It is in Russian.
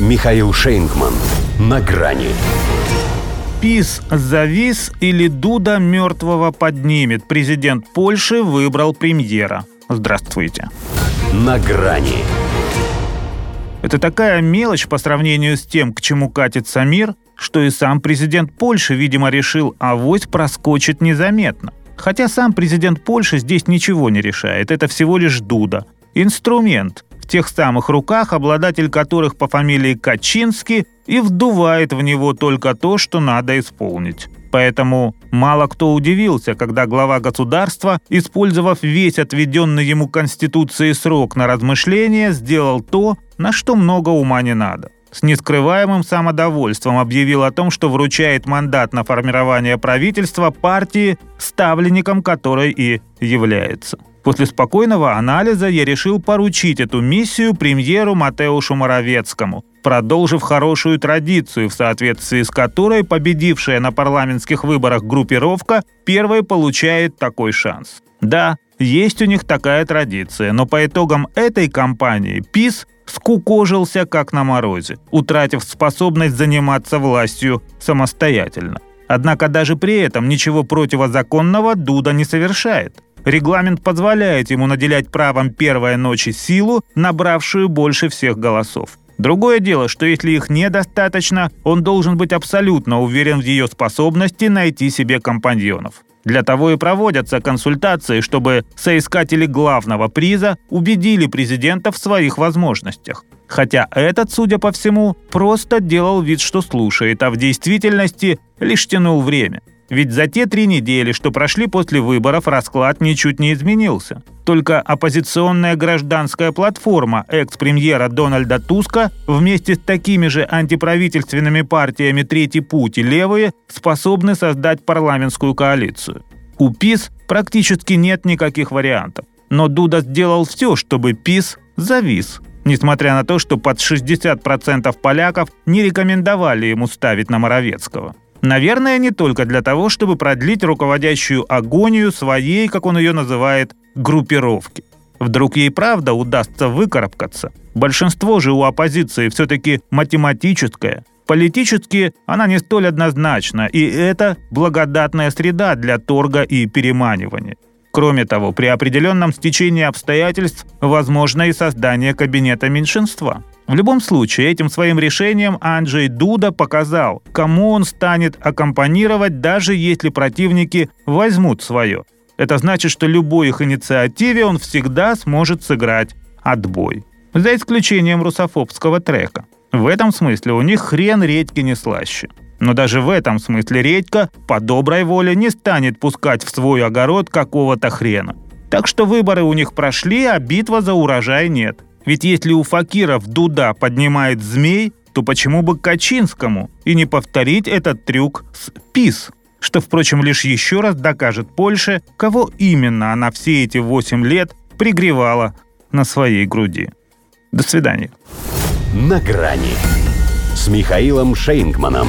Михаил Шейнгман. На грани. ПИС завис или Дуда мертвого поднимет. Президент Польши выбрал премьера. Здравствуйте. На грани. Это такая мелочь по сравнению с тем, к чему катится мир, что и сам президент Польши, видимо, решил, авось проскочит незаметно. Хотя сам президент Польши здесь ничего не решает, это всего лишь Дуда. Инструмент, в тех самых руках, обладатель которых по фамилии Качинский и вдувает в него только то, что надо исполнить. Поэтому мало кто удивился, когда глава государства, использовав весь отведенный ему Конституцией срок на размышление, сделал то, на что много ума не надо с нескрываемым самодовольством объявил о том, что вручает мандат на формирование правительства партии, ставленником которой и является. После спокойного анализа я решил поручить эту миссию премьеру Матеушу Моровецкому, продолжив хорошую традицию, в соответствии с которой победившая на парламентских выборах группировка первой получает такой шанс. Да, есть у них такая традиция, но по итогам этой кампании ПИС скукожился как на морозе, утратив способность заниматься властью самостоятельно. Однако даже при этом ничего противозаконного Дуда не совершает. Регламент позволяет ему наделять правом первой ночи силу, набравшую больше всех голосов. Другое дело, что если их недостаточно, он должен быть абсолютно уверен в ее способности найти себе компаньонов. Для того и проводятся консультации, чтобы соискатели главного приза убедили президента в своих возможностях. Хотя этот, судя по всему, просто делал вид, что слушает, а в действительности лишь тянул время – ведь за те три недели, что прошли после выборов, расклад ничуть не изменился. Только оппозиционная гражданская платформа экс-премьера Дональда Туска вместе с такими же антиправительственными партиями «Третий путь» и «Левые» способны создать парламентскую коалицию. У ПИС практически нет никаких вариантов. Но Дуда сделал все, чтобы ПИС завис, несмотря на то, что под 60% поляков не рекомендовали ему ставить на Моровецкого. Наверное, не только для того, чтобы продлить руководящую агонию своей, как он ее называет, группировки. Вдруг ей правда удастся выкарабкаться. Большинство же у оппозиции все-таки математическое. Политически она не столь однозначна, и это благодатная среда для торга и переманивания. Кроме того, при определенном стечении обстоятельств возможно и создание кабинета меньшинства – в любом случае, этим своим решением Анджей Дуда показал, кому он станет аккомпанировать, даже если противники возьмут свое. Это значит, что любой их инициативе он всегда сможет сыграть отбой. За исключением русофобского трека. В этом смысле у них хрен редьки не слаще. Но даже в этом смысле редька по доброй воле не станет пускать в свой огород какого-то хрена. Так что выборы у них прошли, а битва за урожай нет – ведь если у факиров дуда поднимает змей, то почему бы Качинскому и не повторить этот трюк с ПИС? Что, впрочем, лишь еще раз докажет Польше, кого именно она все эти 8 лет пригревала на своей груди. До свидания. На грани с Михаилом Шейнгманом.